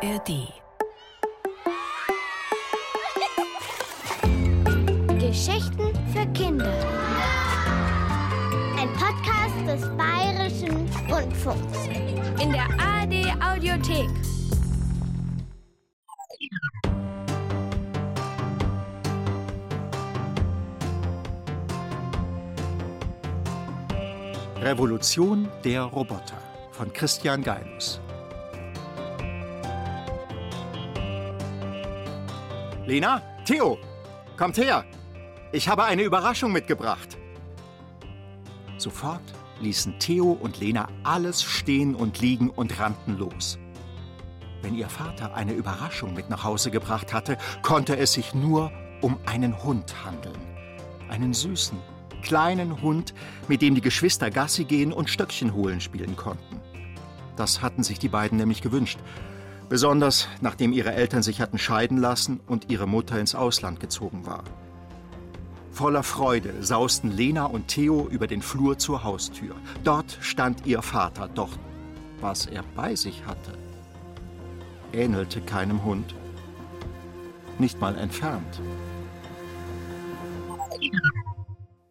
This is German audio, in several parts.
ARD. Geschichten für Kinder. Ein Podcast des Bayerischen Rundfunks. In der ARD Audiothek. Revolution der Roboter von Christian Geilus. Lena, Theo, kommt her! Ich habe eine Überraschung mitgebracht. Sofort ließen Theo und Lena alles stehen und liegen und rannten los. Wenn ihr Vater eine Überraschung mit nach Hause gebracht hatte, konnte es sich nur um einen Hund handeln. Einen süßen, kleinen Hund, mit dem die Geschwister Gassi gehen und Stöckchen holen spielen konnten. Das hatten sich die beiden nämlich gewünscht. Besonders nachdem ihre Eltern sich hatten scheiden lassen und ihre Mutter ins Ausland gezogen war. Voller Freude sausten Lena und Theo über den Flur zur Haustür. Dort stand ihr Vater, doch was er bei sich hatte, ähnelte keinem Hund. Nicht mal entfernt.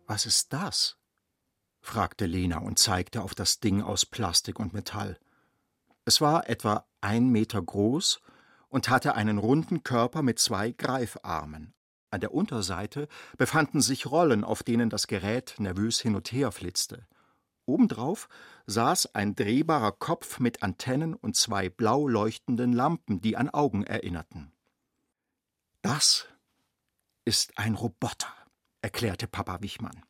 Was ist das? fragte Lena und zeigte auf das Ding aus Plastik und Metall. Es war etwa ein Meter groß und hatte einen runden Körper mit zwei Greifarmen. An der Unterseite befanden sich Rollen, auf denen das Gerät nervös hin und her flitzte. Obendrauf saß ein drehbarer Kopf mit Antennen und zwei blau leuchtenden Lampen, die an Augen erinnerten. Das ist ein Roboter, erklärte Papa Wichmann.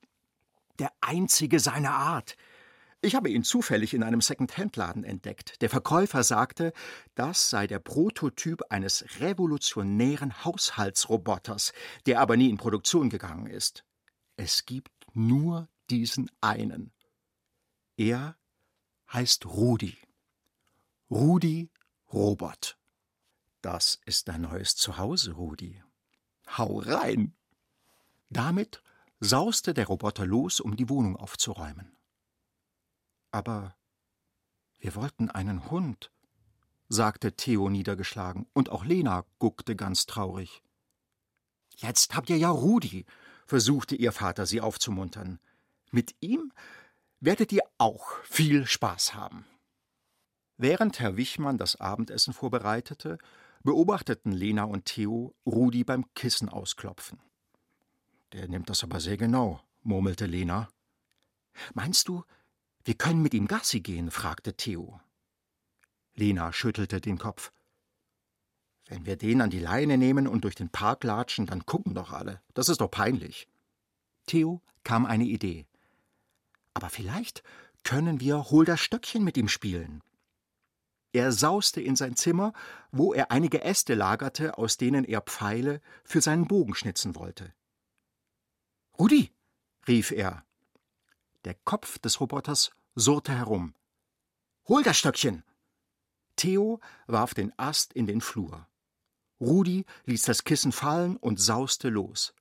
Der einzige seiner Art. Ich habe ihn zufällig in einem Second-Hand-Laden entdeckt. Der Verkäufer sagte, das sei der Prototyp eines revolutionären Haushaltsroboters, der aber nie in Produktion gegangen ist. Es gibt nur diesen einen. Er heißt Rudi. Rudi Robot. Das ist dein neues Zuhause, Rudi. Hau rein! Damit sauste der Roboter los, um die Wohnung aufzuräumen. Aber wir wollten einen Hund, sagte Theo niedergeschlagen, und auch Lena guckte ganz traurig. Jetzt habt ihr ja Rudi, versuchte ihr Vater sie aufzumuntern. Mit ihm werdet ihr auch viel Spaß haben. Während Herr Wichmann das Abendessen vorbereitete, beobachteten Lena und Theo Rudi beim Kissen ausklopfen. Der nimmt das aber sehr genau, murmelte Lena. Meinst du, wir können mit ihm Gassi gehen? fragte Theo. Lena schüttelte den Kopf. Wenn wir den an die Leine nehmen und durch den Park latschen, dann gucken doch alle. Das ist doch peinlich. Theo kam eine Idee. Aber vielleicht können wir Hol das Stöckchen mit ihm spielen. Er sauste in sein Zimmer, wo er einige Äste lagerte, aus denen er Pfeile für seinen Bogen schnitzen wollte. Rudi, rief er. Der Kopf des Roboters surrte herum. Hol das Stöckchen! Theo warf den Ast in den Flur. Rudi ließ das Kissen fallen und sauste los.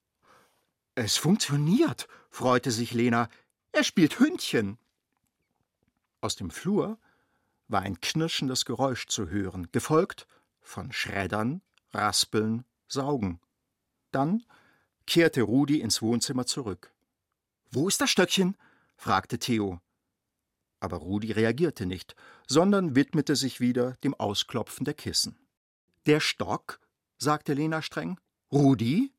Es funktioniert, freute sich Lena. Er spielt Hündchen. Aus dem Flur war ein knirschendes Geräusch zu hören, gefolgt von Schreddern, Raspeln, Saugen. Dann kehrte Rudi ins Wohnzimmer zurück. Wo ist das Stöckchen? fragte Theo. Aber Rudi reagierte nicht, sondern widmete sich wieder dem Ausklopfen der Kissen. Der Stock? sagte Lena streng. Rudi?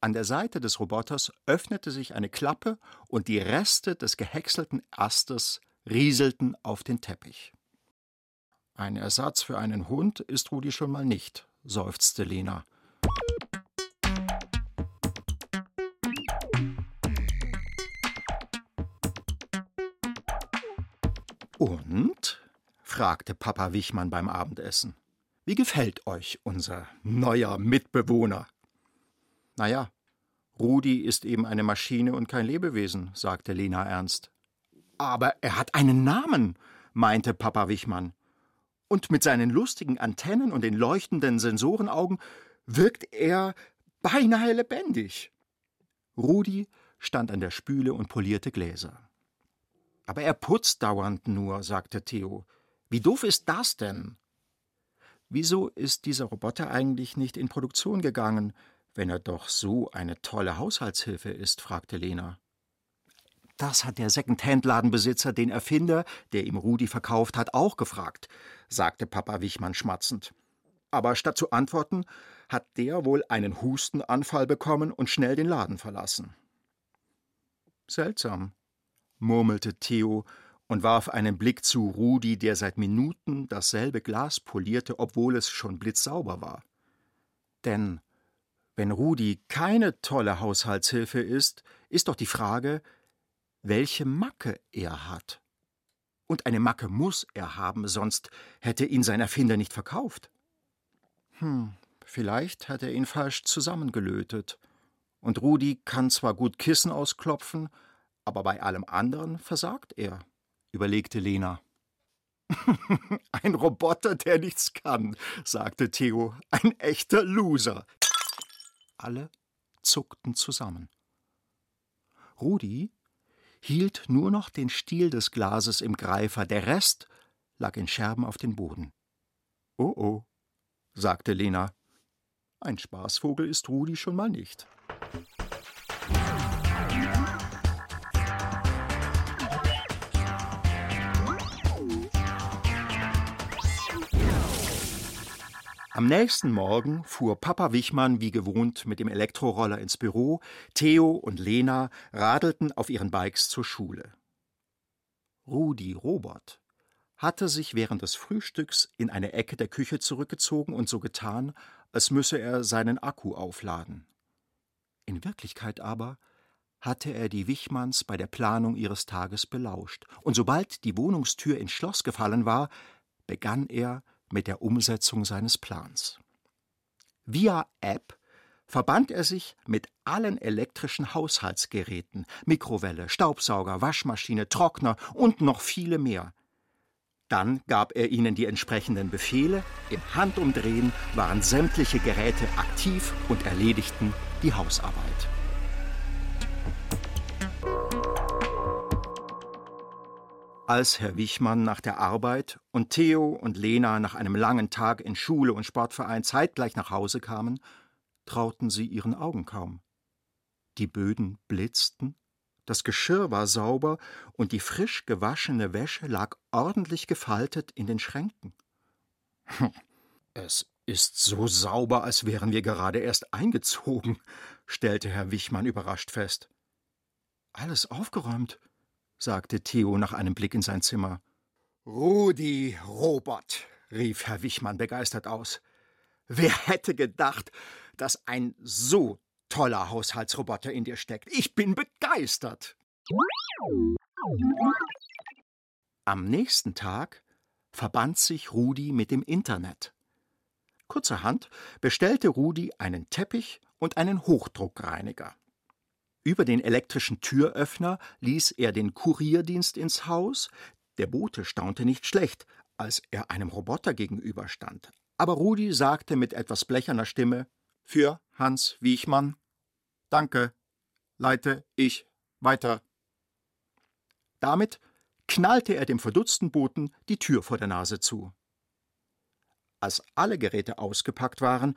An der Seite des Roboters öffnete sich eine Klappe und die Reste des gehäckselten Astes rieselten auf den Teppich. Ein Ersatz für einen Hund ist Rudi schon mal nicht, seufzte Lena. Und? fragte Papa Wichmann beim Abendessen. Wie gefällt euch unser neuer Mitbewohner? Naja, Rudi ist eben eine Maschine und kein Lebewesen, sagte Lena ernst. Aber er hat einen Namen, meinte Papa Wichmann. Und mit seinen lustigen Antennen und den leuchtenden Sensorenaugen wirkt er beinahe lebendig. Rudi stand an der Spüle und polierte Gläser. Aber er putzt dauernd nur, sagte Theo. Wie doof ist das denn? Wieso ist dieser Roboter eigentlich nicht in Produktion gegangen, wenn er doch so eine tolle Haushaltshilfe ist? fragte Lena. Das hat der Second-Hand-Ladenbesitzer den Erfinder, der ihm Rudi verkauft hat, auch gefragt, sagte Papa Wichmann schmatzend. Aber statt zu antworten, hat der wohl einen Hustenanfall bekommen und schnell den Laden verlassen. Seltsam, murmelte Theo und warf einen Blick zu Rudi, der seit Minuten dasselbe Glas polierte, obwohl es schon blitzsauber war. Denn wenn Rudi keine tolle Haushaltshilfe ist, ist doch die Frage, welche Macke er hat. Und eine Macke muss er haben, sonst hätte ihn sein Erfinder nicht verkauft. Hm, vielleicht hat er ihn falsch zusammengelötet. Und Rudi kann zwar gut Kissen ausklopfen, aber bei allem anderen versagt er, überlegte Lena. Ein Roboter, der nichts kann, sagte Theo. Ein echter Loser. Alle zuckten zusammen. Rudi hielt nur noch den Stiel des Glases im Greifer, der Rest lag in Scherben auf dem Boden. Oh oh, sagte Lena. Ein Spaßvogel ist Rudi schon mal nicht. Am nächsten Morgen fuhr Papa Wichmann wie gewohnt mit dem Elektroroller ins Büro, Theo und Lena radelten auf ihren Bikes zur Schule. Rudi Robert hatte sich während des Frühstücks in eine Ecke der Küche zurückgezogen und so getan, als müsse er seinen Akku aufladen. In Wirklichkeit aber hatte er die Wichmanns bei der Planung ihres Tages belauscht, und sobald die Wohnungstür ins Schloss gefallen war, begann er, mit der Umsetzung seines Plans. Via App verband er sich mit allen elektrischen Haushaltsgeräten, Mikrowelle, Staubsauger, Waschmaschine, Trockner und noch viele mehr. Dann gab er ihnen die entsprechenden Befehle, im Handumdrehen waren sämtliche Geräte aktiv und erledigten die Hausarbeit. Als Herr Wichmann nach der Arbeit und Theo und Lena nach einem langen Tag in Schule und Sportverein zeitgleich nach Hause kamen, trauten sie ihren Augen kaum. Die Böden blitzten, das Geschirr war sauber und die frisch gewaschene Wäsche lag ordentlich gefaltet in den Schränken. Es ist so sauber, als wären wir gerade erst eingezogen, stellte Herr Wichmann überrascht fest. Alles aufgeräumt, sagte Theo nach einem Blick in sein Zimmer. Rudi Robert, rief Herr Wichmann begeistert aus. Wer hätte gedacht, dass ein so toller Haushaltsroboter in dir steckt? Ich bin begeistert. Am nächsten Tag verband sich Rudi mit dem Internet. Kurzerhand bestellte Rudi einen Teppich und einen Hochdruckreiniger. Über den elektrischen Türöffner ließ er den Kurierdienst ins Haus. Der Bote staunte nicht schlecht, als er einem Roboter gegenüberstand. Aber Rudi sagte mit etwas blecherner Stimme: Für Hans Wiechmann. Danke. Leite ich weiter. Damit knallte er dem verdutzten Boten die Tür vor der Nase zu. Als alle Geräte ausgepackt waren,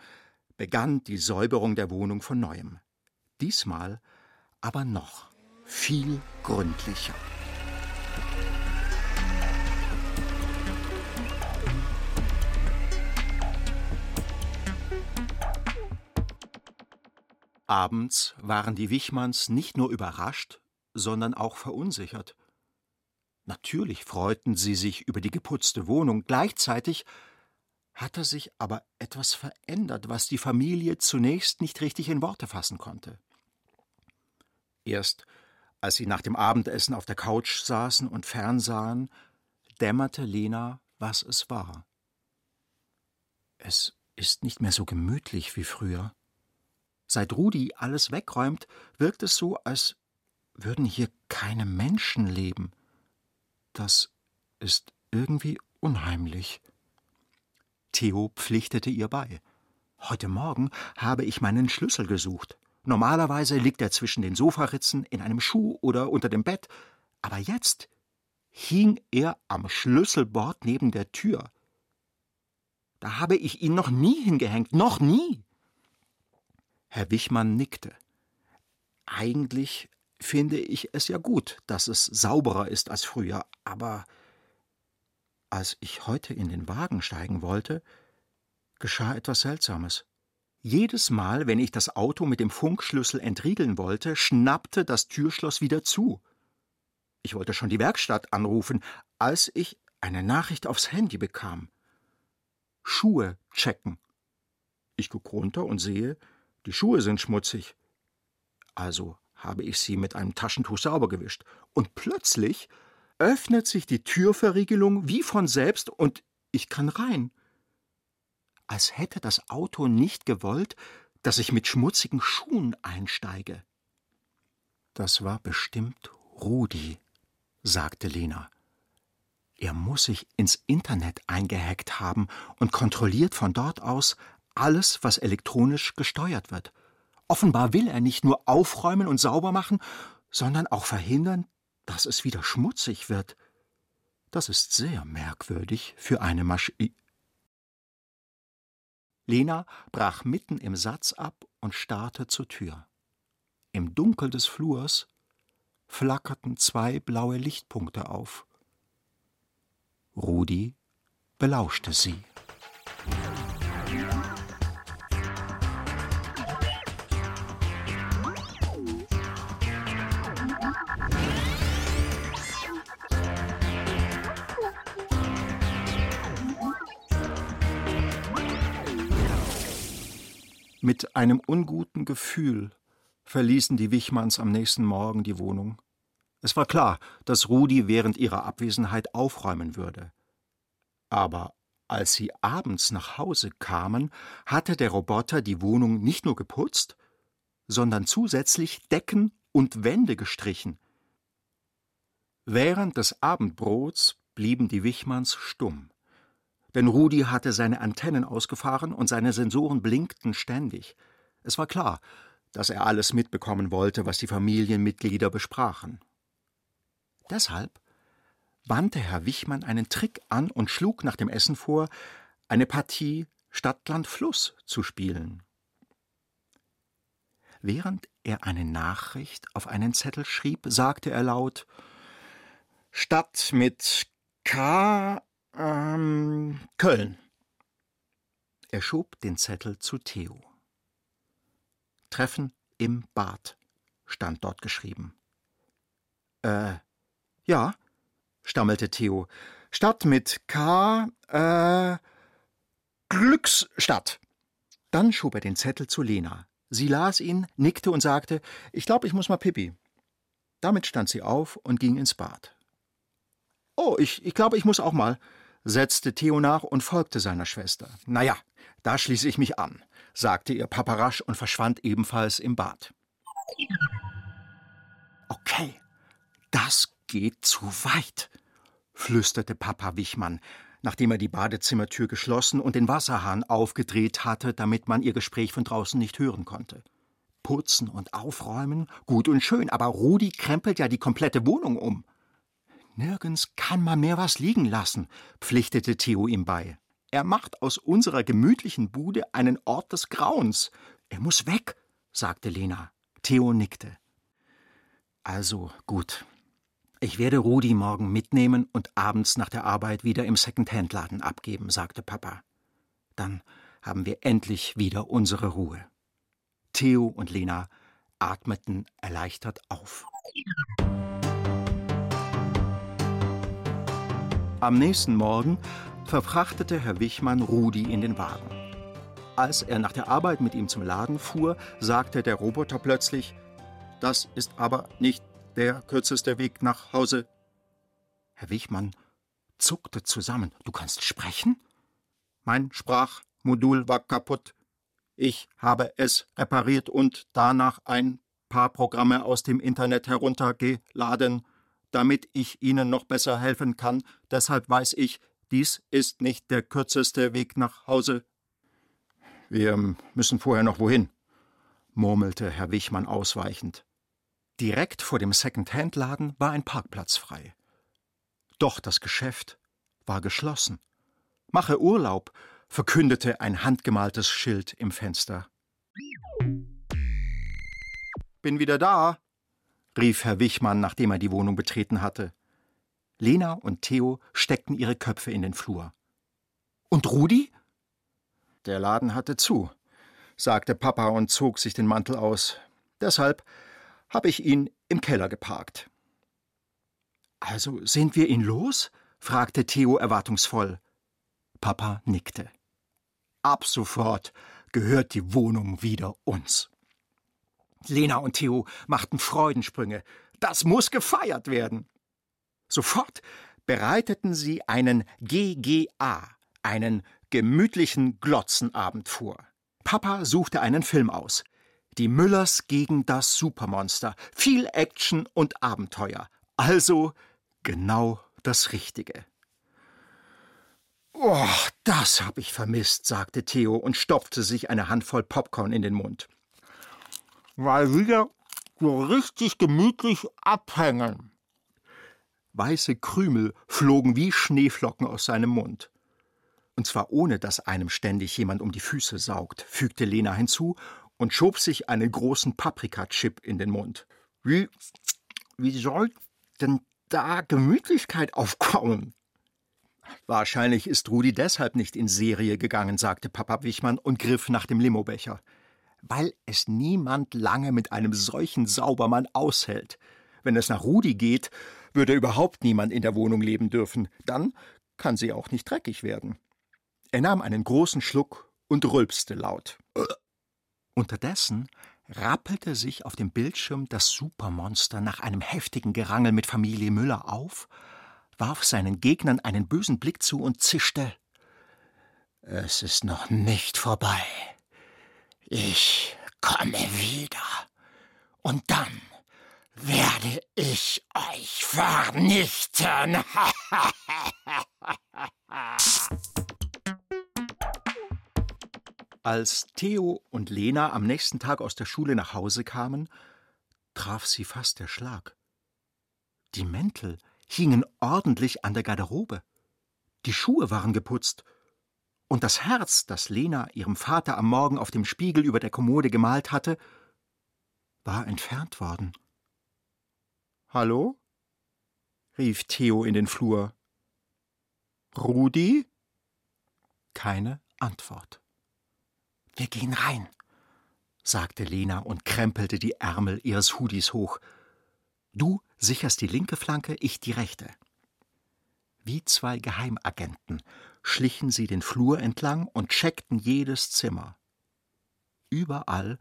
begann die Säuberung der Wohnung von neuem. Diesmal aber noch viel gründlicher. Abends waren die Wichmanns nicht nur überrascht, sondern auch verunsichert. Natürlich freuten sie sich über die geputzte Wohnung, gleichzeitig hatte sich aber etwas verändert, was die Familie zunächst nicht richtig in Worte fassen konnte. Erst als sie nach dem Abendessen auf der Couch saßen und fernsahen, dämmerte Lena, was es war. Es ist nicht mehr so gemütlich wie früher. Seit Rudi alles wegräumt, wirkt es so, als würden hier keine Menschen leben. Das ist irgendwie unheimlich. Theo pflichtete ihr bei. Heute Morgen habe ich meinen Schlüssel gesucht. Normalerweise liegt er zwischen den Sofaritzen in einem Schuh oder unter dem Bett, aber jetzt hing er am Schlüsselbord neben der Tür. Da habe ich ihn noch nie hingehängt, noch nie. Herr Wichmann nickte. Eigentlich finde ich es ja gut, dass es sauberer ist als früher, aber als ich heute in den Wagen steigen wollte, geschah etwas Seltsames. Jedes Mal, wenn ich das Auto mit dem Funkschlüssel entriegeln wollte, schnappte das Türschloss wieder zu. Ich wollte schon die Werkstatt anrufen, als ich eine Nachricht aufs Handy bekam. Schuhe checken. Ich guck runter und sehe, die Schuhe sind schmutzig. Also habe ich sie mit einem Taschentuch sauber gewischt. Und plötzlich öffnet sich die Türverriegelung wie von selbst und ich kann rein. Als hätte das Auto nicht gewollt, dass ich mit schmutzigen Schuhen einsteige. Das war bestimmt Rudi, sagte Lena. Er muss sich ins Internet eingehackt haben und kontrolliert von dort aus alles, was elektronisch gesteuert wird. Offenbar will er nicht nur aufräumen und sauber machen, sondern auch verhindern, dass es wieder schmutzig wird. Das ist sehr merkwürdig für eine Maschine. Lena brach mitten im Satz ab und starrte zur Tür. Im Dunkel des Flurs flackerten zwei blaue Lichtpunkte auf. Rudi belauschte sie. Mit einem unguten Gefühl verließen die Wichmanns am nächsten Morgen die Wohnung. Es war klar, dass Rudi während ihrer Abwesenheit aufräumen würde. Aber als sie abends nach Hause kamen, hatte der Roboter die Wohnung nicht nur geputzt, sondern zusätzlich Decken und Wände gestrichen. Während des Abendbrots blieben die Wichmanns stumm denn Rudi hatte seine Antennen ausgefahren und seine Sensoren blinkten ständig. Es war klar, dass er alles mitbekommen wollte, was die Familienmitglieder besprachen. Deshalb wandte Herr Wichmann einen Trick an und schlug nach dem Essen vor, eine Partie Stadt-Land-Fluss zu spielen. Während er eine Nachricht auf einen Zettel schrieb, sagte er laut Stadt mit K ähm, Köln. Er schob den Zettel zu Theo. Treffen im Bad stand dort geschrieben. Äh, ja, stammelte Theo. Stadt mit K, äh, Glücksstadt. Dann schob er den Zettel zu Lena. Sie las ihn, nickte und sagte, ich glaube, ich muss mal pipi. Damit stand sie auf und ging ins Bad. Oh, ich, ich glaube, ich muss auch mal, setzte Theo nach und folgte seiner Schwester. Na ja, da schließe ich mich an, sagte ihr Papa rasch und verschwand ebenfalls im Bad. Okay, das geht zu weit, flüsterte Papa Wichmann, nachdem er die Badezimmertür geschlossen und den Wasserhahn aufgedreht hatte, damit man ihr Gespräch von draußen nicht hören konnte. Putzen und aufräumen, gut und schön, aber Rudi krempelt ja die komplette Wohnung um. Nirgends kann man mehr was liegen lassen, pflichtete Theo ihm bei. Er macht aus unserer gemütlichen Bude einen Ort des Grauens. Er muss weg, sagte Lena. Theo nickte. Also gut. Ich werde Rudi morgen mitnehmen und abends nach der Arbeit wieder im Second-Hand-Laden abgeben, sagte Papa. Dann haben wir endlich wieder unsere Ruhe. Theo und Lena atmeten erleichtert auf. Am nächsten Morgen verfrachtete Herr Wichmann Rudi in den Wagen. Als er nach der Arbeit mit ihm zum Laden fuhr, sagte der Roboter plötzlich: Das ist aber nicht der kürzeste Weg nach Hause. Herr Wichmann zuckte zusammen. Du kannst sprechen? Mein Sprachmodul war kaputt. Ich habe es repariert und danach ein paar Programme aus dem Internet heruntergeladen damit ich Ihnen noch besser helfen kann. Deshalb weiß ich, dies ist nicht der kürzeste Weg nach Hause. Wir müssen vorher noch wohin, murmelte Herr Wichmann ausweichend. Direkt vor dem Second-Hand-Laden war ein Parkplatz frei. Doch das Geschäft war geschlossen. Mache Urlaub verkündete ein handgemaltes Schild im Fenster. Bin wieder da, rief Herr Wichmann, nachdem er die Wohnung betreten hatte. Lena und Theo steckten ihre Köpfe in den Flur. Und Rudi? Der Laden hatte zu, sagte Papa und zog sich den Mantel aus. Deshalb habe ich ihn im Keller geparkt. Also sind wir ihn los? fragte Theo erwartungsvoll. Papa nickte. Ab sofort gehört die Wohnung wieder uns. Lena und Theo machten Freudensprünge. Das muss gefeiert werden. Sofort bereiteten sie einen GGA, einen gemütlichen Glotzenabend vor. Papa suchte einen Film aus. Die Müllers gegen das Supermonster. Viel Action und Abenteuer. Also genau das Richtige. Oh, das hab ich vermisst, sagte Theo und stopfte sich eine Handvoll Popcorn in den Mund. Weil wir so richtig gemütlich abhängen. Weiße Krümel flogen wie Schneeflocken aus seinem Mund. Und zwar ohne, dass einem ständig jemand um die Füße saugt, fügte Lena hinzu und schob sich einen großen Paprikachip in den Mund. Wie, wie soll denn da Gemütlichkeit aufkommen? Wahrscheinlich ist Rudi deshalb nicht in Serie gegangen, sagte Papa Wichmann und griff nach dem Limobecher. Weil es niemand lange mit einem solchen Saubermann aushält. Wenn es nach Rudi geht, würde überhaupt niemand in der Wohnung leben dürfen. Dann kann sie auch nicht dreckig werden. Er nahm einen großen Schluck und rülpste laut. Unterdessen rappelte sich auf dem Bildschirm das Supermonster nach einem heftigen Gerangel mit Familie Müller auf warf seinen Gegnern einen bösen Blick zu und zischte Es ist noch nicht vorbei. Ich komme wieder. Und dann werde ich euch vernichten. Als Theo und Lena am nächsten Tag aus der Schule nach Hause kamen, traf sie fast der Schlag. Die Mäntel, hingen ordentlich an der Garderobe. Die Schuhe waren geputzt. Und das Herz, das Lena ihrem Vater am Morgen auf dem Spiegel über der Kommode gemalt hatte, war entfernt worden. Hallo? rief Theo in den Flur. Rudi? Keine Antwort. Wir gehen rein, sagte Lena und krempelte die Ärmel ihres Hudis hoch. Du sicherst die linke Flanke, ich die rechte. Wie zwei Geheimagenten schlichen sie den Flur entlang und checkten jedes Zimmer. Überall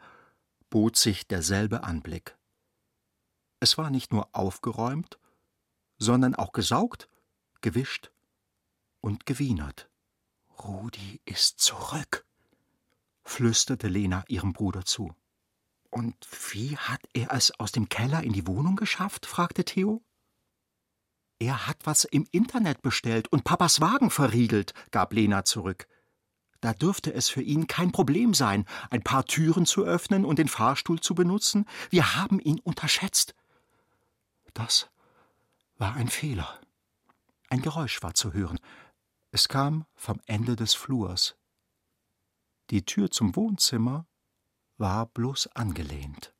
bot sich derselbe Anblick. Es war nicht nur aufgeräumt, sondern auch gesaugt, gewischt und gewienert. Rudi ist zurück, flüsterte Lena ihrem Bruder zu. Und wie hat er es aus dem Keller in die Wohnung geschafft? fragte Theo. Er hat was im Internet bestellt und Papas Wagen verriegelt, gab Lena zurück. Da dürfte es für ihn kein Problem sein, ein paar Türen zu öffnen und den Fahrstuhl zu benutzen. Wir haben ihn unterschätzt. Das war ein Fehler. Ein Geräusch war zu hören. Es kam vom Ende des Flurs. Die Tür zum Wohnzimmer war bloß angelehnt.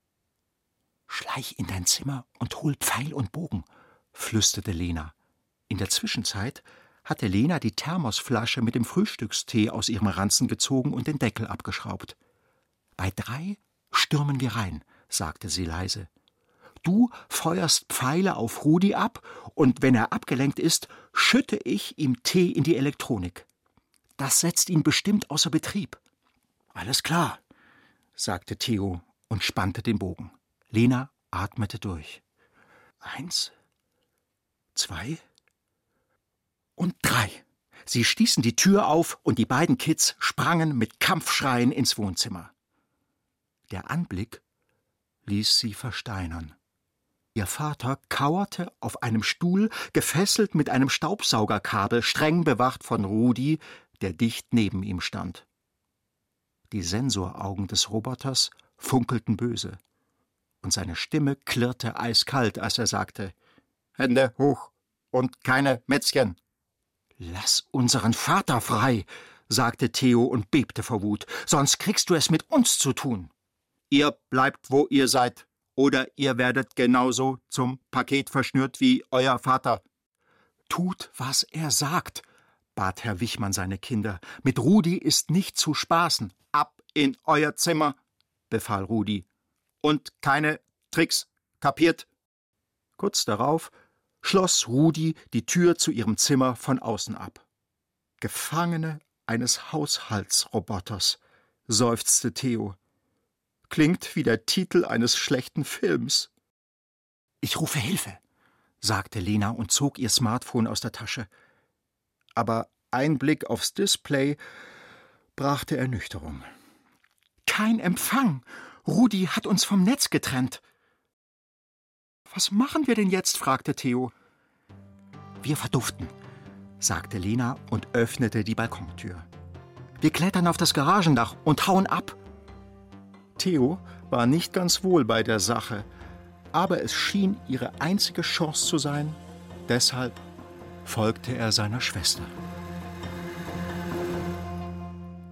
Schleich in dein Zimmer und hol Pfeil und Bogen, flüsterte Lena. In der Zwischenzeit hatte Lena die Thermosflasche mit dem Frühstückstee aus ihrem Ranzen gezogen und den Deckel abgeschraubt. Bei drei stürmen wir rein, sagte sie leise. Du feuerst Pfeile auf Rudi ab, und wenn er abgelenkt ist, schütte ich ihm Tee in die Elektronik. Das setzt ihn bestimmt außer Betrieb. Alles klar, sagte Theo und spannte den Bogen. Lena atmete durch. Eins, zwei und drei. Sie stießen die Tür auf und die beiden Kids sprangen mit Kampfschreien ins Wohnzimmer. Der Anblick ließ sie versteinern. Ihr Vater kauerte auf einem Stuhl, gefesselt mit einem Staubsaugerkabel, streng bewacht von Rudi, der dicht neben ihm stand. Die Sensoraugen des Roboters funkelten böse, und seine Stimme klirrte eiskalt, als er sagte Hände hoch und keine Mätzchen. Lass unseren Vater frei, sagte Theo und bebte vor Wut, sonst kriegst du es mit uns zu tun. Ihr bleibt, wo ihr seid, oder ihr werdet genauso zum Paket verschnürt wie euer Vater. Tut, was er sagt, bat Herr Wichmann seine Kinder. Mit Rudi ist nicht zu spaßen. Ab in euer Zimmer, befahl Rudi. Und keine Tricks, kapiert? Kurz darauf schloss Rudi die Tür zu ihrem Zimmer von außen ab. Gefangene eines Haushaltsroboters, seufzte Theo. Klingt wie der Titel eines schlechten Films. Ich rufe Hilfe, sagte Lena und zog ihr Smartphone aus der Tasche. Aber ein Blick aufs Display brachte Ernüchterung. Kein Empfang. Rudi hat uns vom Netz getrennt. Was machen wir denn jetzt? fragte Theo. Wir verduften, sagte Lena und öffnete die Balkontür. Wir klettern auf das Garagendach und hauen ab. Theo war nicht ganz wohl bei der Sache, aber es schien ihre einzige Chance zu sein, deshalb folgte er seiner Schwester.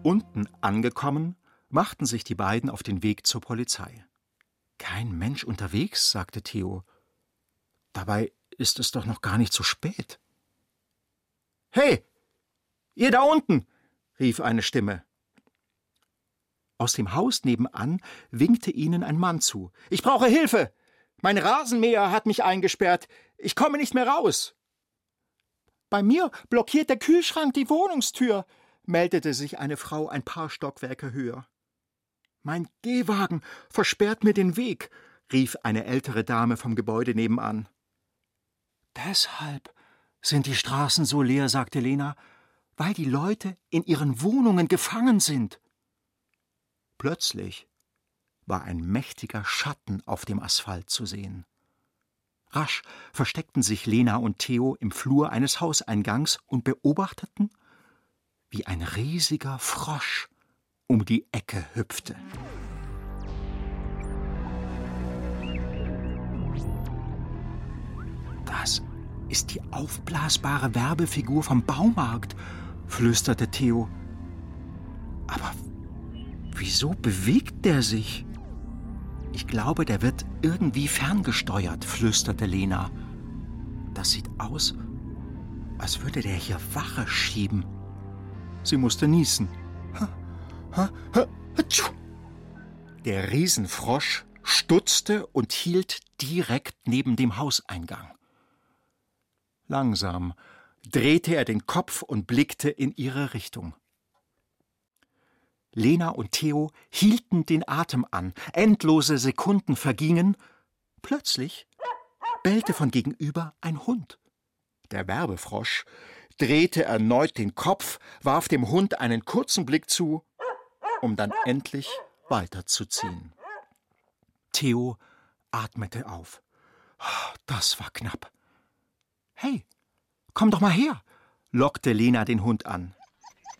Unten angekommen, machten sich die beiden auf den Weg zur Polizei. Kein Mensch unterwegs, sagte Theo. Dabei ist es doch noch gar nicht so spät. Hey, ihr da unten, rief eine Stimme. Aus dem Haus nebenan winkte ihnen ein Mann zu. Ich brauche Hilfe. Mein Rasenmäher hat mich eingesperrt. Ich komme nicht mehr raus. Bei mir blockiert der Kühlschrank die Wohnungstür, meldete sich eine Frau ein paar Stockwerke höher. Mein Gehwagen versperrt mir den Weg, rief eine ältere Dame vom Gebäude nebenan. Deshalb sind die Straßen so leer, sagte Lena, weil die Leute in ihren Wohnungen gefangen sind. Plötzlich war ein mächtiger Schatten auf dem Asphalt zu sehen. Rasch versteckten sich Lena und Theo im Flur eines Hauseingangs und beobachteten, wie ein riesiger Frosch um die Ecke hüpfte. Das ist die aufblasbare Werbefigur vom Baumarkt, flüsterte Theo. Aber wieso bewegt der sich? Ich glaube, der wird irgendwie ferngesteuert, flüsterte Lena. Das sieht aus, als würde der hier Wache schieben. Sie musste niesen. Der Riesenfrosch stutzte und hielt direkt neben dem Hauseingang. Langsam drehte er den Kopf und blickte in ihre Richtung. Lena und Theo hielten den Atem an, endlose Sekunden vergingen. Plötzlich bellte von gegenüber ein Hund. Der Werbefrosch drehte erneut den Kopf, warf dem Hund einen kurzen Blick zu, um dann endlich weiterzuziehen. Theo atmete auf. Das war knapp. Hey, komm doch mal her, lockte Lena den Hund an.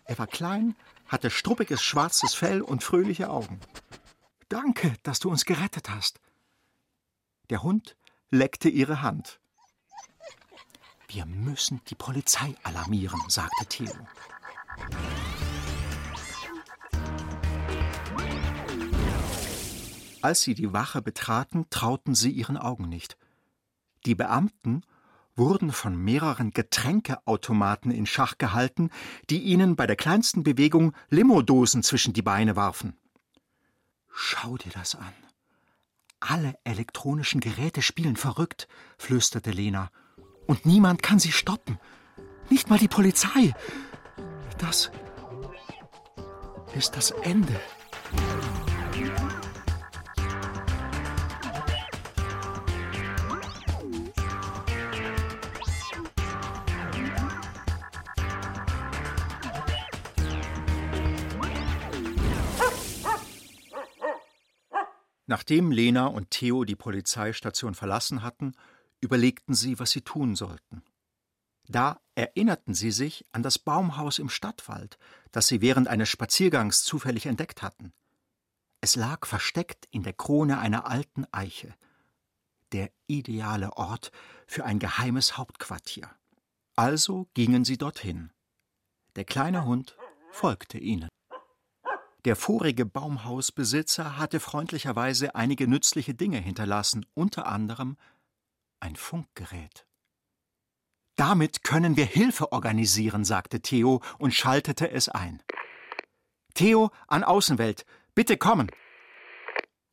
Er war klein, hatte struppiges schwarzes Fell und fröhliche Augen. Danke, dass du uns gerettet hast. Der Hund leckte ihre Hand. Wir müssen die Polizei alarmieren, sagte Theo. Als sie die Wache betraten, trauten sie ihren Augen nicht. Die Beamten wurden von mehreren Getränkeautomaten in Schach gehalten, die ihnen bei der kleinsten Bewegung Limodosen zwischen die Beine warfen. Schau dir das an. Alle elektronischen Geräte spielen verrückt, flüsterte Lena. Und niemand kann sie stoppen. Nicht mal die Polizei. Das ist das Ende. Nachdem Lena und Theo die Polizeistation verlassen hatten, überlegten sie, was sie tun sollten. Da erinnerten sie sich an das Baumhaus im Stadtwald, das sie während eines Spaziergangs zufällig entdeckt hatten. Es lag versteckt in der Krone einer alten Eiche. Der ideale Ort für ein geheimes Hauptquartier. Also gingen sie dorthin. Der kleine Hund folgte ihnen. Der vorige Baumhausbesitzer hatte freundlicherweise einige nützliche Dinge hinterlassen, unter anderem ein Funkgerät. Damit können wir Hilfe organisieren, sagte Theo und schaltete es ein. Theo an Außenwelt, bitte kommen.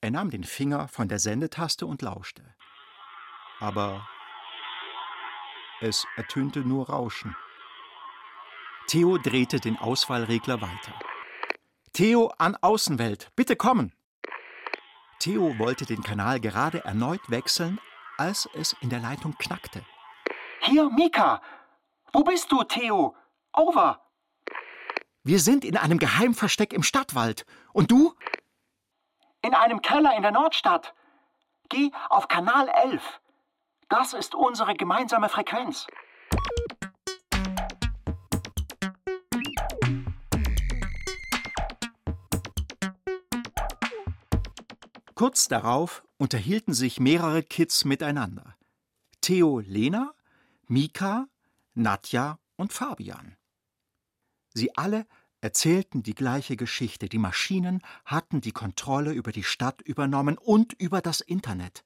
Er nahm den Finger von der Sendetaste und lauschte. Aber es ertönte nur Rauschen. Theo drehte den Auswahlregler weiter. Theo an Außenwelt, bitte kommen! Theo wollte den Kanal gerade erneut wechseln, als es in der Leitung knackte. Hier, Mika! Wo bist du, Theo? Over! Wir sind in einem Geheimversteck im Stadtwald. Und du? In einem Keller in der Nordstadt. Geh auf Kanal 11. Das ist unsere gemeinsame Frequenz. Kurz darauf unterhielten sich mehrere Kids miteinander. Theo Lena, Mika, Nadja und Fabian. Sie alle erzählten die gleiche Geschichte. Die Maschinen hatten die Kontrolle über die Stadt übernommen und über das Internet.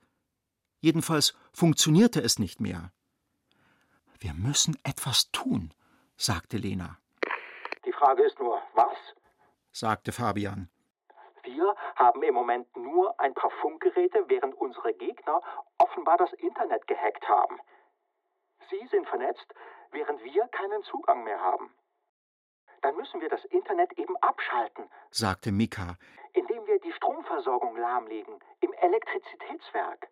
Jedenfalls funktionierte es nicht mehr. Wir müssen etwas tun, sagte Lena. Die Frage ist nur, was? sagte Fabian. Wir haben im Moment nur ein paar Funkgeräte, während unsere Gegner offenbar das Internet gehackt haben. Sie sind vernetzt, während wir keinen Zugang mehr haben. Dann müssen wir das Internet eben abschalten, sagte Mika, indem wir die Stromversorgung lahmlegen im Elektrizitätswerk.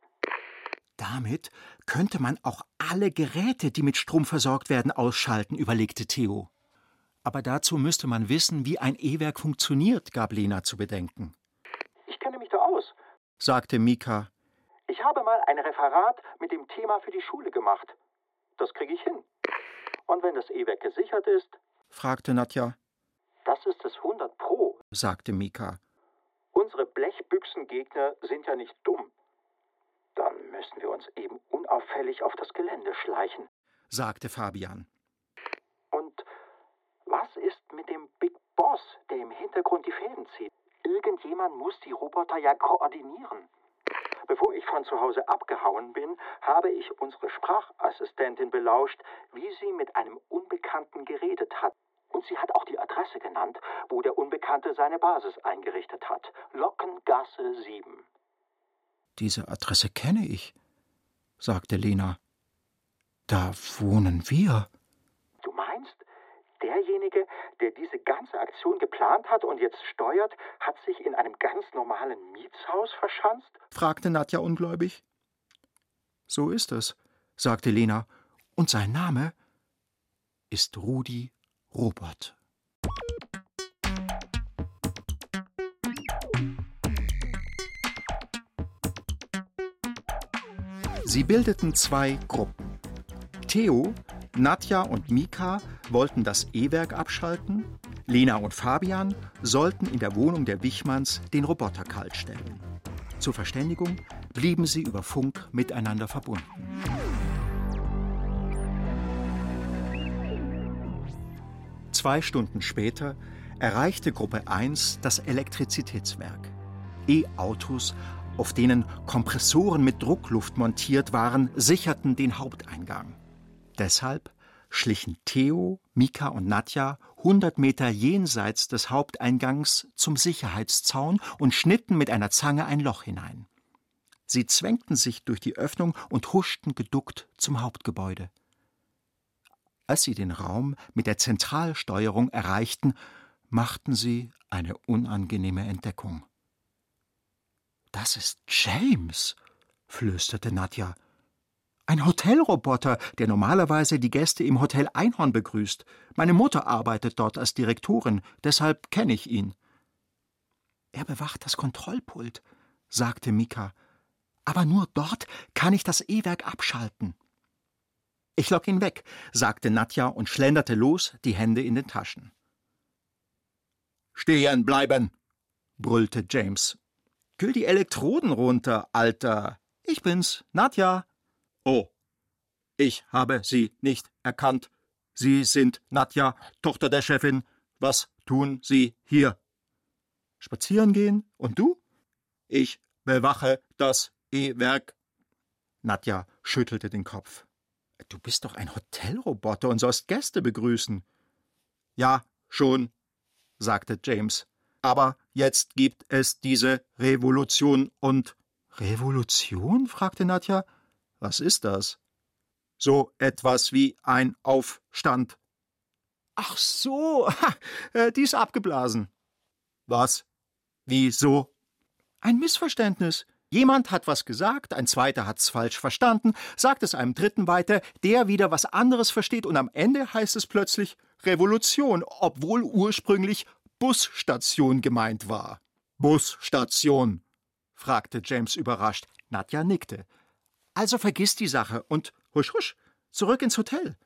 Damit könnte man auch alle Geräte, die mit Strom versorgt werden, ausschalten, überlegte Theo. Aber dazu müsste man wissen, wie ein E-Werk funktioniert, gab Lena zu bedenken. Ich kenne mich da aus, sagte Mika. Ich habe mal ein Referat mit dem Thema für die Schule gemacht. Das kriege ich hin. Und wenn das E-Werk gesichert ist? fragte Nadja. Das ist es 100 Pro, sagte Mika. Unsere Blechbüchsengegner sind ja nicht dumm. Dann müssen wir uns eben unauffällig auf das Gelände schleichen, sagte Fabian. Mit dem Big Boss, der im Hintergrund die Fäden zieht? Irgendjemand muss die Roboter ja koordinieren. Bevor ich von zu Hause abgehauen bin, habe ich unsere Sprachassistentin belauscht, wie sie mit einem Unbekannten geredet hat. Und sie hat auch die Adresse genannt, wo der Unbekannte seine Basis eingerichtet hat. Lockengasse 7. Diese Adresse kenne ich, sagte Lena. Da wohnen wir. Der diese ganze Aktion geplant hat und jetzt steuert, hat sich in einem ganz normalen Mietshaus verschanzt? fragte Nadja ungläubig. So ist es, sagte Lena. Und sein Name ist Rudi Robert. Sie bildeten zwei Gruppen. Theo, Nadja und Mika wollten das E-Werk abschalten, Lena und Fabian sollten in der Wohnung der Wichmanns den Roboter kaltstellen. Zur Verständigung blieben sie über Funk miteinander verbunden. Zwei Stunden später erreichte Gruppe 1 das Elektrizitätswerk. E-Autos, auf denen Kompressoren mit Druckluft montiert waren, sicherten den Haupteingang. Deshalb schlichen Theo, Mika und Nadja 100 Meter jenseits des Haupteingangs zum Sicherheitszaun und schnitten mit einer Zange ein Loch hinein. Sie zwängten sich durch die Öffnung und huschten geduckt zum Hauptgebäude. Als sie den Raum mit der Zentralsteuerung erreichten, machten sie eine unangenehme Entdeckung. Das ist James, flüsterte Nadja. Ein Hotelroboter, der normalerweise die Gäste im Hotel Einhorn begrüßt. Meine Mutter arbeitet dort als Direktorin, deshalb kenne ich ihn. Er bewacht das Kontrollpult, sagte Mika. Aber nur dort kann ich das E-Werk abschalten. Ich lock ihn weg, sagte Nadja und schlenderte los, die Hände in den Taschen. Stehen bleiben, brüllte James. Kühl die Elektroden runter, Alter. Ich bin's, Nadja. Oh, ich habe Sie nicht erkannt. Sie sind Nadja, Tochter der Chefin, Was tun Sie hier? Spazieren gehen. Und du? Ich bewache das E-Werk. Nadja schüttelte den Kopf. Du bist doch ein Hotelroboter und sollst Gäste begrüßen. Ja, schon, sagte James. Aber jetzt gibt es diese Revolution und. Revolution? fragte Nadja. Was ist das? So etwas wie ein Aufstand. Ach so, ha, äh, die ist abgeblasen. Was? Wieso? Ein Missverständnis. Jemand hat was gesagt, ein zweiter hat's falsch verstanden, sagt es einem dritten weiter, der wieder was anderes versteht und am Ende heißt es plötzlich Revolution, obwohl ursprünglich Busstation gemeint war. Busstation? fragte James überrascht. Nadja nickte. Also vergiss die Sache und husch husch, zurück ins Hotel.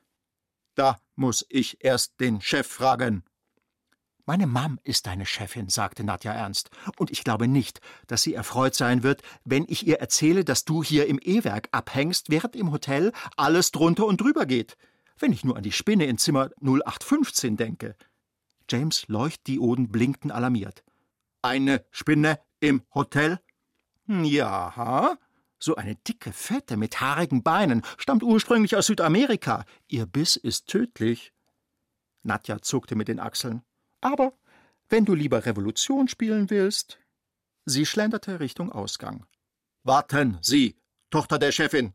Da muss ich erst den Chef fragen. Meine Mam ist deine Chefin, sagte Nadja ernst, und ich glaube nicht, dass sie erfreut sein wird, wenn ich ihr erzähle, dass du hier im E-Werk abhängst, während im Hotel alles drunter und drüber geht. Wenn ich nur an die Spinne in Zimmer 0815 denke. James Leuchtdioden blinkten alarmiert. Eine Spinne im Hotel? Ja, so eine dicke, fette, mit haarigen Beinen, stammt ursprünglich aus Südamerika. Ihr Biss ist tödlich. Nadja zuckte mit den Achseln. Aber wenn du lieber Revolution spielen willst. Sie schlenderte Richtung Ausgang. Warten Sie, Tochter der Chefin.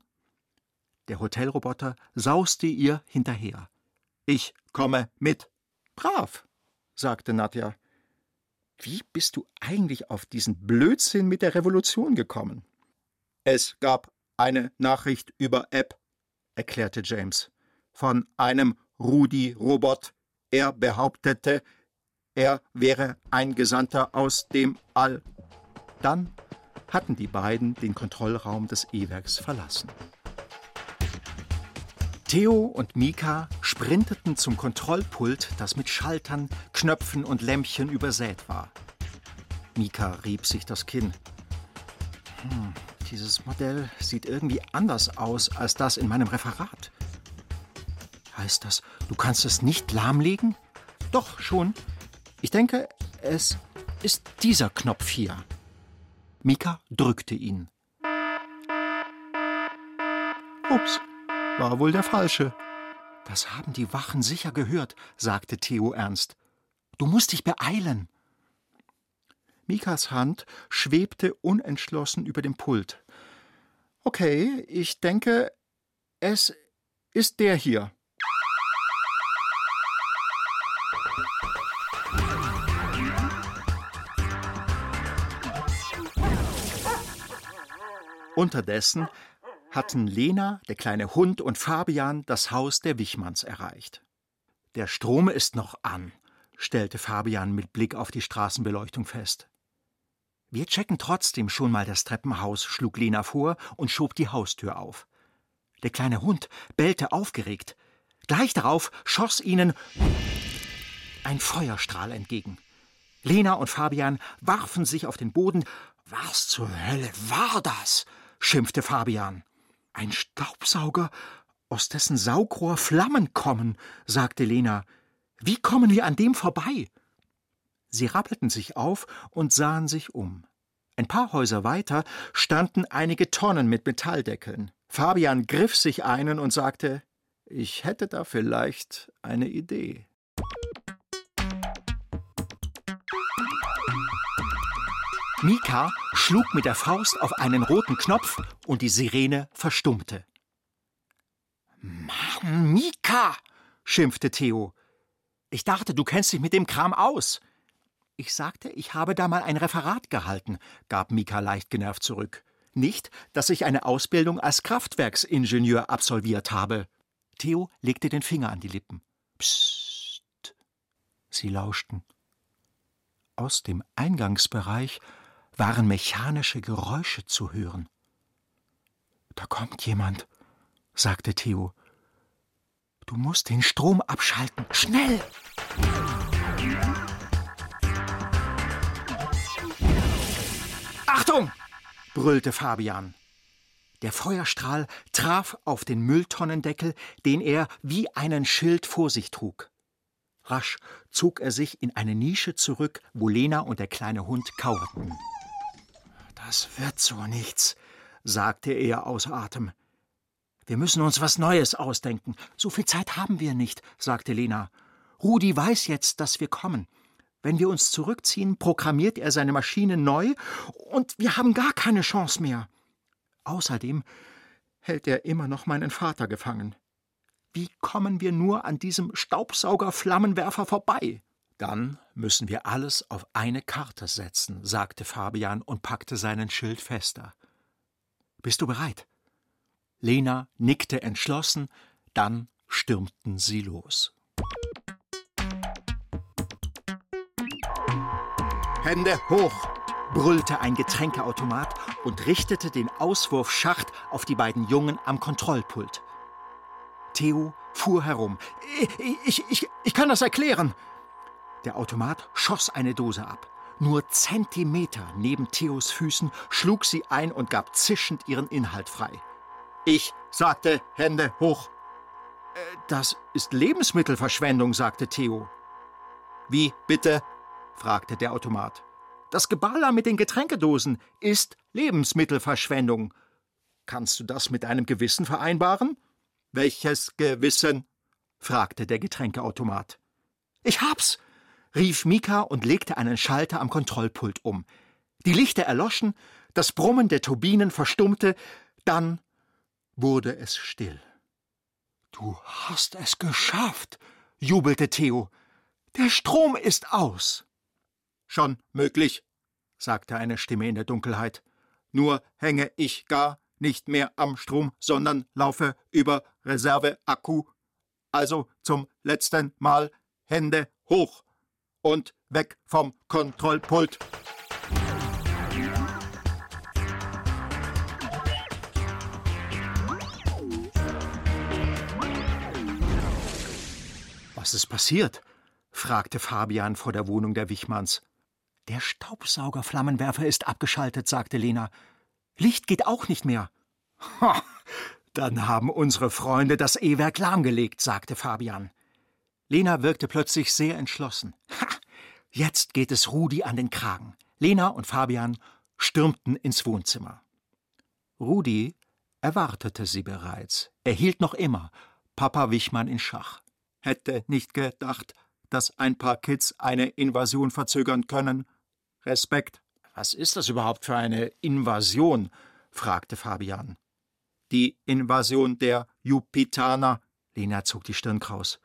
Der Hotelroboter sauste ihr hinterher. Ich komme mit. Brav, sagte Nadja. Wie bist du eigentlich auf diesen Blödsinn mit der Revolution gekommen? Es gab eine Nachricht über App, erklärte James, von einem Rudi-Robot. Er behauptete, er wäre ein Gesandter aus dem All. Dann hatten die beiden den Kontrollraum des E-Werks verlassen. Theo und Mika sprinteten zum Kontrollpult, das mit Schaltern, Knöpfen und Lämpchen übersät war. Mika rieb sich das Kinn. Hm, dieses Modell sieht irgendwie anders aus als das in meinem Referat. Heißt das, du kannst es nicht lahmlegen? Doch, schon. Ich denke, es ist dieser Knopf hier. Mika drückte ihn. Ups, war wohl der falsche. Das haben die Wachen sicher gehört, sagte Theo ernst. Du musst dich beeilen. Mikas Hand schwebte unentschlossen über dem Pult. Okay, ich denke, es ist der hier. Unterdessen hatten Lena, der kleine Hund und Fabian das Haus der Wichmanns erreicht. Der Strom ist noch an, stellte Fabian mit Blick auf die Straßenbeleuchtung fest. Wir checken trotzdem schon mal das Treppenhaus, schlug Lena vor und schob die Haustür auf. Der kleine Hund bellte aufgeregt. Gleich darauf schoss ihnen ein Feuerstrahl entgegen. Lena und Fabian warfen sich auf den Boden. Was zur Hölle war das? schimpfte Fabian. Ein Staubsauger, aus dessen Saugrohr Flammen kommen, sagte Lena. Wie kommen wir an dem vorbei? Sie rappelten sich auf und sahen sich um. Ein paar Häuser weiter standen einige Tonnen mit Metalldeckeln. Fabian griff sich einen und sagte Ich hätte da vielleicht eine Idee. Mika schlug mit der Faust auf einen roten Knopf und die Sirene verstummte. Mann, Mika, schimpfte Theo. Ich dachte, du kennst dich mit dem Kram aus. Ich sagte, ich habe da mal ein Referat gehalten, gab Mika leicht genervt zurück. Nicht, dass ich eine Ausbildung als Kraftwerksingenieur absolviert habe. Theo legte den Finger an die Lippen. Psst. Sie lauschten. Aus dem Eingangsbereich waren mechanische Geräusche zu hören. Da kommt jemand, sagte Theo. Du musst den Strom abschalten. Schnell! Achtung! brüllte Fabian. Der Feuerstrahl traf auf den Mülltonnendeckel, den er wie einen Schild vor sich trug. Rasch zog er sich in eine Nische zurück, wo Lena und der kleine Hund kauerten. Das wird so nichts, sagte er außer Atem. Wir müssen uns was Neues ausdenken. So viel Zeit haben wir nicht, sagte Lena. Rudi weiß jetzt, dass wir kommen. Wenn wir uns zurückziehen, programmiert er seine Maschine neu und wir haben gar keine Chance mehr. Außerdem hält er immer noch meinen Vater gefangen. Wie kommen wir nur an diesem Staubsauger-Flammenwerfer vorbei? Dann müssen wir alles auf eine Karte setzen, sagte Fabian und packte seinen Schild fester. Bist du bereit? Lena nickte entschlossen, dann stürmten sie los. Hände hoch! brüllte ein Getränkeautomat und richtete den Auswurfschacht auf die beiden Jungen am Kontrollpult. Theo fuhr herum. Ich, ich, ich, ich kann das erklären. Der Automat schoss eine Dose ab. Nur Zentimeter neben Theos Füßen schlug sie ein und gab zischend ihren Inhalt frei. Ich sagte Hände hoch. Äh, das ist Lebensmittelverschwendung, sagte Theo. Wie bitte? Fragte der Automat. Das Geballer mit den Getränkedosen ist Lebensmittelverschwendung. Kannst du das mit deinem Gewissen vereinbaren? Welches Gewissen? fragte der Getränkeautomat. Ich hab's, rief Mika und legte einen Schalter am Kontrollpult um. Die Lichter erloschen, das Brummen der Turbinen verstummte, dann wurde es still. Du hast es geschafft, jubelte Theo. Der Strom ist aus. Schon möglich, sagte eine Stimme in der Dunkelheit. Nur hänge ich gar nicht mehr am Strom, sondern laufe über Reserveakku. Also zum letzten Mal Hände hoch und weg vom Kontrollpult. Was ist passiert? fragte Fabian vor der Wohnung der Wichmanns. Der Staubsaugerflammenwerfer ist abgeschaltet, sagte Lena. Licht geht auch nicht mehr. Ha, dann haben unsere Freunde das E-Werk lahmgelegt, sagte Fabian. Lena wirkte plötzlich sehr entschlossen. Ha, jetzt geht es Rudi an den Kragen. Lena und Fabian stürmten ins Wohnzimmer. Rudi erwartete sie bereits. Er hielt noch immer Papa Wichmann in Schach. Hätte nicht gedacht, dass ein paar Kids eine Invasion verzögern können, Respekt. Was ist das überhaupt für eine Invasion? fragte Fabian. Die Invasion der Jupitaner. Lena zog die Stirn kraus.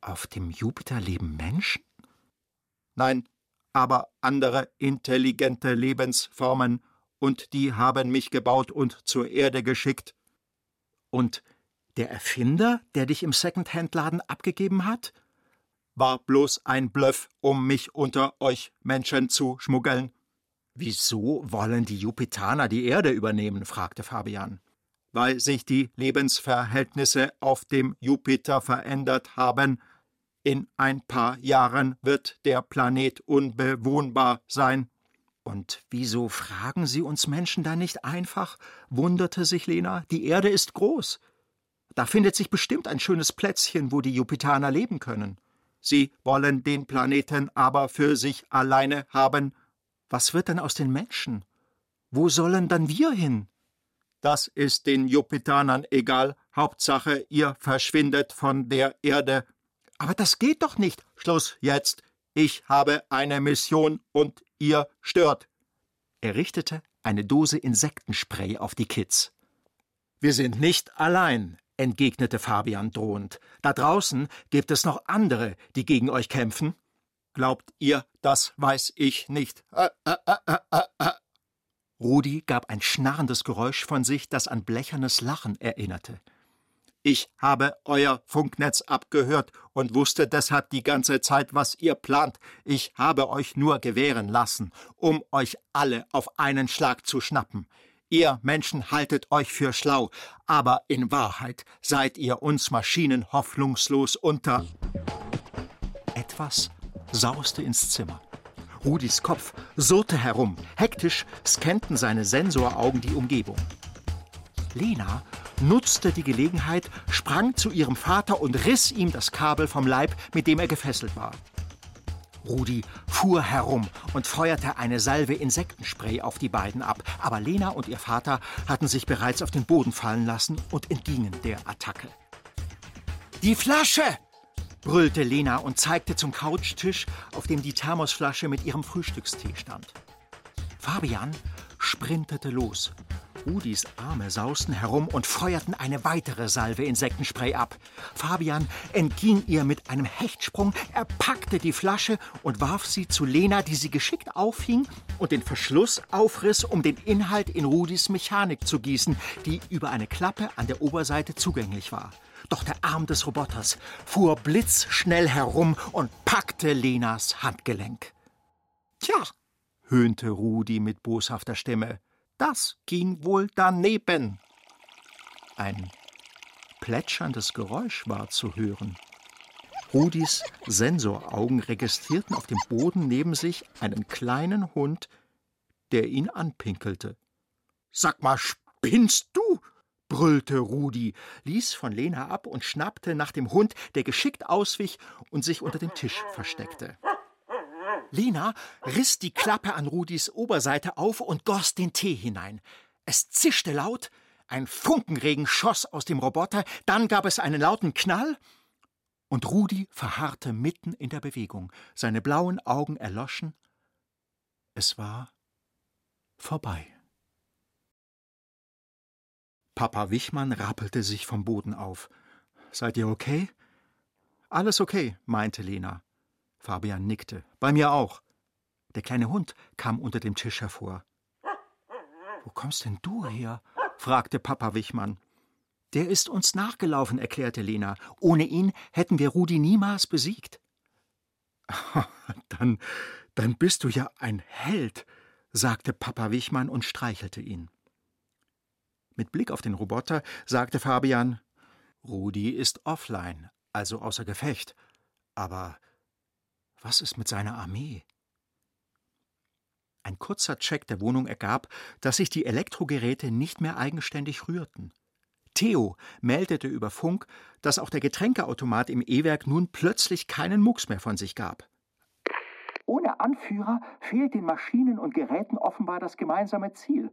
Auf dem Jupiter leben Menschen? Nein, aber andere intelligente Lebensformen, und die haben mich gebaut und zur Erde geschickt. Und der Erfinder, der dich im Secondhand-Laden abgegeben hat? War bloß ein Bluff, um mich unter euch Menschen zu schmuggeln. Wieso wollen die Jupitaner die Erde übernehmen? fragte Fabian. Weil sich die Lebensverhältnisse auf dem Jupiter verändert haben. In ein paar Jahren wird der Planet unbewohnbar sein. Und wieso fragen Sie uns Menschen da nicht einfach? wunderte sich Lena. Die Erde ist groß. Da findet sich bestimmt ein schönes Plätzchen, wo die Jupitaner leben können. Sie wollen den Planeten aber für sich alleine haben. Was wird denn aus den Menschen? Wo sollen dann wir hin? Das ist den Jupitanern egal. Hauptsache, ihr verschwindet von der Erde. Aber das geht doch nicht. Schluss jetzt. Ich habe eine Mission und ihr stört. Er richtete eine Dose Insektenspray auf die Kids. Wir sind nicht allein entgegnete Fabian drohend. Da draußen gibt es noch andere, die gegen euch kämpfen. Glaubt ihr, das weiß ich nicht. Äh, äh, äh. Rudi gab ein schnarrendes Geräusch von sich, das an blechernes Lachen erinnerte. Ich habe euer Funknetz abgehört und wusste deshalb die ganze Zeit, was ihr plant. Ich habe euch nur gewähren lassen, um euch alle auf einen Schlag zu schnappen. Ihr Menschen haltet euch für schlau, aber in Wahrheit seid ihr uns Maschinen hoffnungslos unter. Etwas sauste ins Zimmer. Rudis Kopf surrte herum. Hektisch scannten seine Sensoraugen die Umgebung. Lena nutzte die Gelegenheit, sprang zu ihrem Vater und riss ihm das Kabel vom Leib, mit dem er gefesselt war. Rudi fuhr herum und feuerte eine Salve Insektenspray auf die beiden ab, aber Lena und ihr Vater hatten sich bereits auf den Boden fallen lassen und entgingen der Attacke. Die Flasche! brüllte Lena und zeigte zum Couchtisch, auf dem die Thermosflasche mit ihrem Frühstückstee stand. Fabian sprintete los. Rudis Arme sausten herum und feuerten eine weitere Salve Insektenspray ab. Fabian entging ihr mit einem Hechtsprung, er packte die Flasche und warf sie zu Lena, die sie geschickt auffing und den Verschluss aufriss, um den Inhalt in Rudis Mechanik zu gießen, die über eine Klappe an der Oberseite zugänglich war. Doch der Arm des Roboters fuhr blitzschnell herum und packte Lenas Handgelenk. Tja, höhnte Rudi mit boshafter Stimme, das ging wohl daneben. Ein plätscherndes Geräusch war zu hören. Rudis Sensoraugen registrierten auf dem Boden neben sich einen kleinen Hund, der ihn anpinkelte. Sag mal, spinnst du? brüllte Rudi, ließ von Lena ab und schnappte nach dem Hund, der geschickt auswich und sich unter dem Tisch versteckte. Lena riss die Klappe an Rudis Oberseite auf und goss den Tee hinein. Es zischte laut, ein Funkenregen schoss aus dem Roboter, dann gab es einen lauten Knall, und Rudi verharrte mitten in der Bewegung. Seine blauen Augen erloschen. Es war vorbei. Papa Wichmann rappelte sich vom Boden auf. Seid ihr okay? Alles okay, meinte Lena. Fabian nickte. Bei mir auch. Der kleine Hund kam unter dem Tisch hervor. Wo kommst denn du her? fragte Papa Wichmann. Der ist uns nachgelaufen, erklärte Lena. Ohne ihn hätten wir Rudi niemals besiegt. dann, dann bist du ja ein Held, sagte Papa Wichmann und streichelte ihn. Mit Blick auf den Roboter sagte Fabian: Rudi ist offline, also außer Gefecht. Aber was ist mit seiner Armee? Ein kurzer Check der Wohnung ergab, dass sich die Elektrogeräte nicht mehr eigenständig rührten. Theo meldete über Funk, dass auch der Getränkeautomat im E-Werk nun plötzlich keinen Mucks mehr von sich gab. Ohne Anführer fehlt den Maschinen und Geräten offenbar das gemeinsame Ziel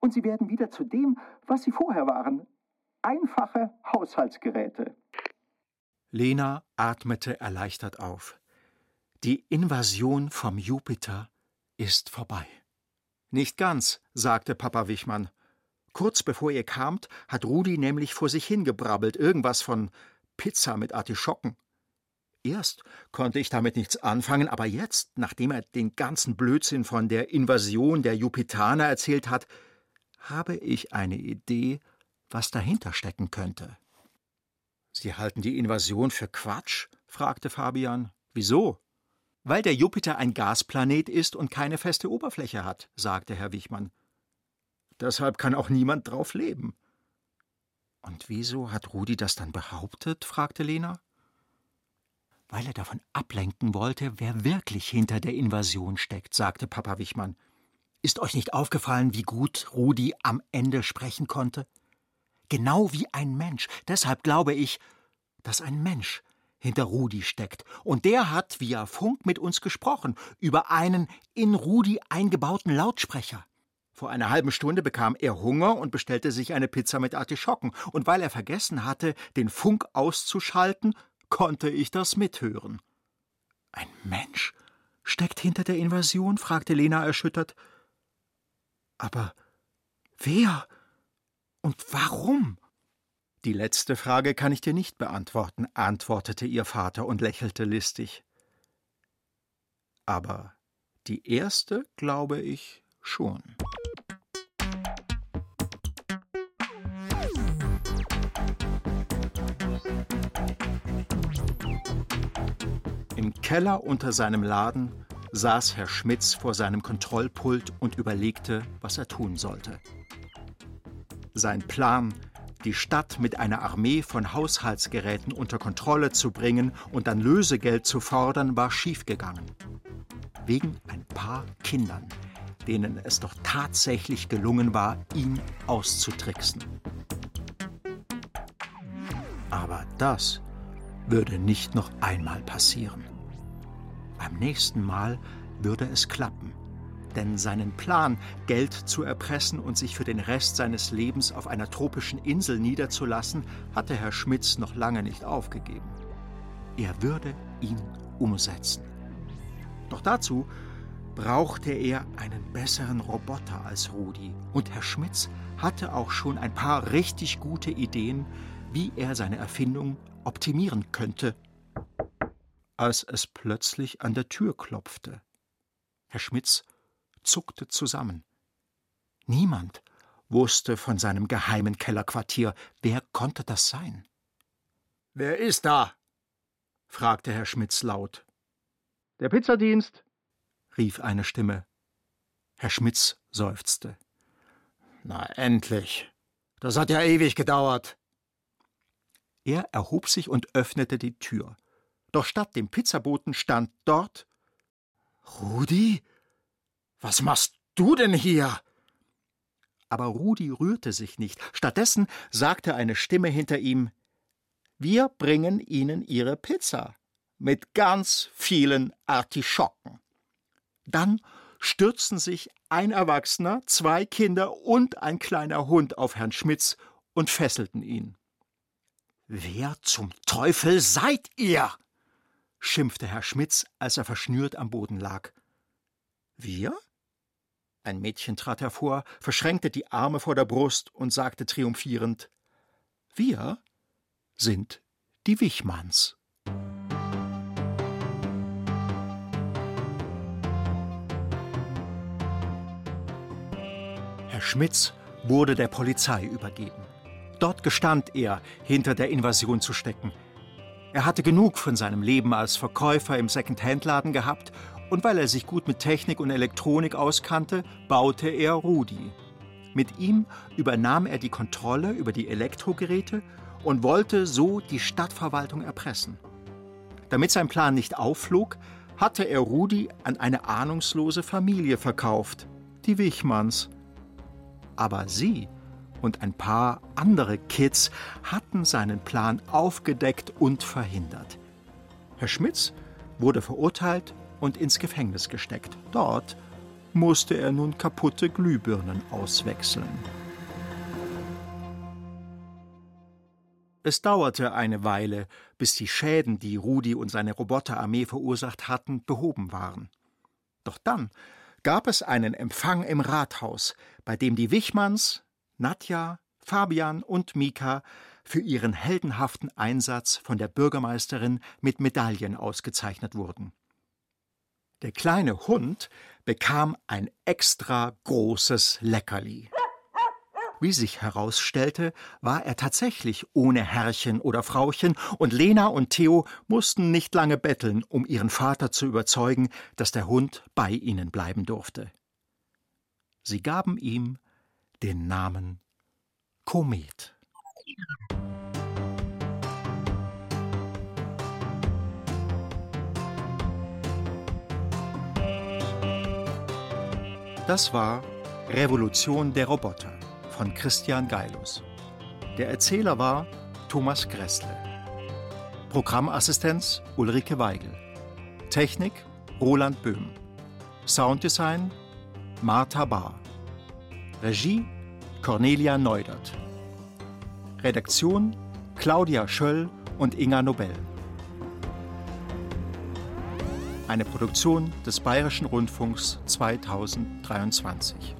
und sie werden wieder zu dem, was sie vorher waren. Einfache Haushaltsgeräte. Lena atmete erleichtert auf. Die Invasion vom Jupiter ist vorbei. Nicht ganz, sagte Papa Wichmann. Kurz bevor ihr kamt, hat Rudi nämlich vor sich hingebrabbelt, irgendwas von Pizza mit Artischocken. Erst konnte ich damit nichts anfangen, aber jetzt, nachdem er den ganzen Blödsinn von der Invasion der Jupitaner erzählt hat, habe ich eine Idee, was dahinter stecken könnte. Sie halten die Invasion für Quatsch? fragte Fabian. Wieso? Weil der Jupiter ein Gasplanet ist und keine feste Oberfläche hat, sagte Herr Wichmann. Deshalb kann auch niemand drauf leben. Und wieso hat Rudi das dann behauptet? fragte Lena. Weil er davon ablenken wollte, wer wirklich hinter der Invasion steckt, sagte Papa Wichmann. Ist euch nicht aufgefallen, wie gut Rudi am Ende sprechen konnte? Genau wie ein Mensch. Deshalb glaube ich, dass ein Mensch hinter Rudi steckt. Und der hat via Funk mit uns gesprochen über einen in Rudi eingebauten Lautsprecher. Vor einer halben Stunde bekam er Hunger und bestellte sich eine Pizza mit Artischocken. Und weil er vergessen hatte, den Funk auszuschalten, konnte ich das mithören. Ein Mensch steckt hinter der Invasion? fragte Lena erschüttert. Aber wer und warum? Die letzte Frage kann ich dir nicht beantworten, antwortete ihr Vater und lächelte listig. Aber die erste glaube ich schon. Im Keller unter seinem Laden saß Herr Schmitz vor seinem Kontrollpult und überlegte, was er tun sollte. Sein Plan, die Stadt mit einer Armee von Haushaltsgeräten unter Kontrolle zu bringen und dann Lösegeld zu fordern, war schiefgegangen. Wegen ein paar Kindern, denen es doch tatsächlich gelungen war, ihn auszutricksen. Aber das würde nicht noch einmal passieren. Beim nächsten Mal würde es klappen. Denn seinen Plan, Geld zu erpressen und sich für den Rest seines Lebens auf einer tropischen Insel niederzulassen, hatte Herr Schmitz noch lange nicht aufgegeben. Er würde ihn umsetzen. Doch dazu brauchte er einen besseren Roboter als Rudi. Und Herr Schmitz hatte auch schon ein paar richtig gute Ideen, wie er seine Erfindung optimieren könnte. Als es plötzlich an der Tür klopfte. Herr Schmitz zuckte zusammen. Niemand wusste von seinem geheimen Kellerquartier. Wer konnte das sein? Wer ist da? fragte Herr Schmitz laut. Der Pizzadienst, rief eine Stimme. Herr Schmitz seufzte. Na endlich. Das hat ja ewig gedauert. Er erhob sich und öffnete die Tür. Doch statt dem Pizzaboten stand dort Rudi? Was machst du denn hier? Aber Rudi rührte sich nicht. Stattdessen sagte eine Stimme hinter ihm Wir bringen Ihnen Ihre Pizza mit ganz vielen Artischocken. Dann stürzten sich ein Erwachsener, zwei Kinder und ein kleiner Hund auf Herrn Schmitz und fesselten ihn. Wer zum Teufel seid ihr? schimpfte Herr Schmitz, als er verschnürt am Boden lag. Wir? Ein Mädchen trat hervor, verschränkte die Arme vor der Brust und sagte triumphierend Wir sind die Wichmanns. Herr Schmitz wurde der Polizei übergeben. Dort gestand er, hinter der Invasion zu stecken. Er hatte genug von seinem Leben als Verkäufer im Second-Hand-Laden gehabt und weil er sich gut mit Technik und Elektronik auskannte, baute er Rudi. Mit ihm übernahm er die Kontrolle über die Elektrogeräte und wollte so die Stadtverwaltung erpressen. Damit sein Plan nicht aufflog, hatte er Rudi an eine ahnungslose Familie verkauft, die Wichmanns. Aber sie und ein paar andere Kids hatten seinen Plan aufgedeckt und verhindert. Herr Schmitz wurde verurteilt und ins Gefängnis gesteckt. Dort musste er nun kaputte Glühbirnen auswechseln. Es dauerte eine Weile, bis die Schäden, die Rudi und seine Roboterarmee verursacht hatten, behoben waren. Doch dann gab es einen Empfang im Rathaus, bei dem die Wichmanns, Nadja, Fabian und Mika für ihren heldenhaften Einsatz von der Bürgermeisterin mit Medaillen ausgezeichnet wurden. Der kleine Hund bekam ein extra großes Leckerli. Wie sich herausstellte, war er tatsächlich ohne Herrchen oder Frauchen, und Lena und Theo mussten nicht lange betteln, um ihren Vater zu überzeugen, dass der Hund bei ihnen bleiben durfte. Sie gaben ihm den Namen Komet. Das war Revolution der Roboter von Christian Geilus. Der Erzähler war Thomas Gressle. Programmassistenz Ulrike Weigel. Technik Roland Böhm. Sounddesign Martha Bahr. Regie Cornelia Neudert. Redaktion Claudia Schöll und Inga Nobel. Eine Produktion des Bayerischen Rundfunks 2023.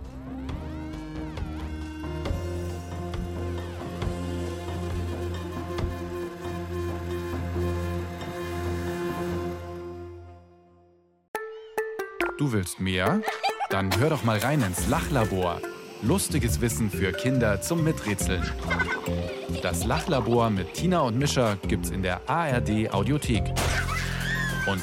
Du willst mehr? Dann hör doch mal rein ins Lachlabor. Lustiges Wissen für Kinder zum Miträtseln. Das Lachlabor mit Tina und Mischa gibt's in der ARD Audiothek. Und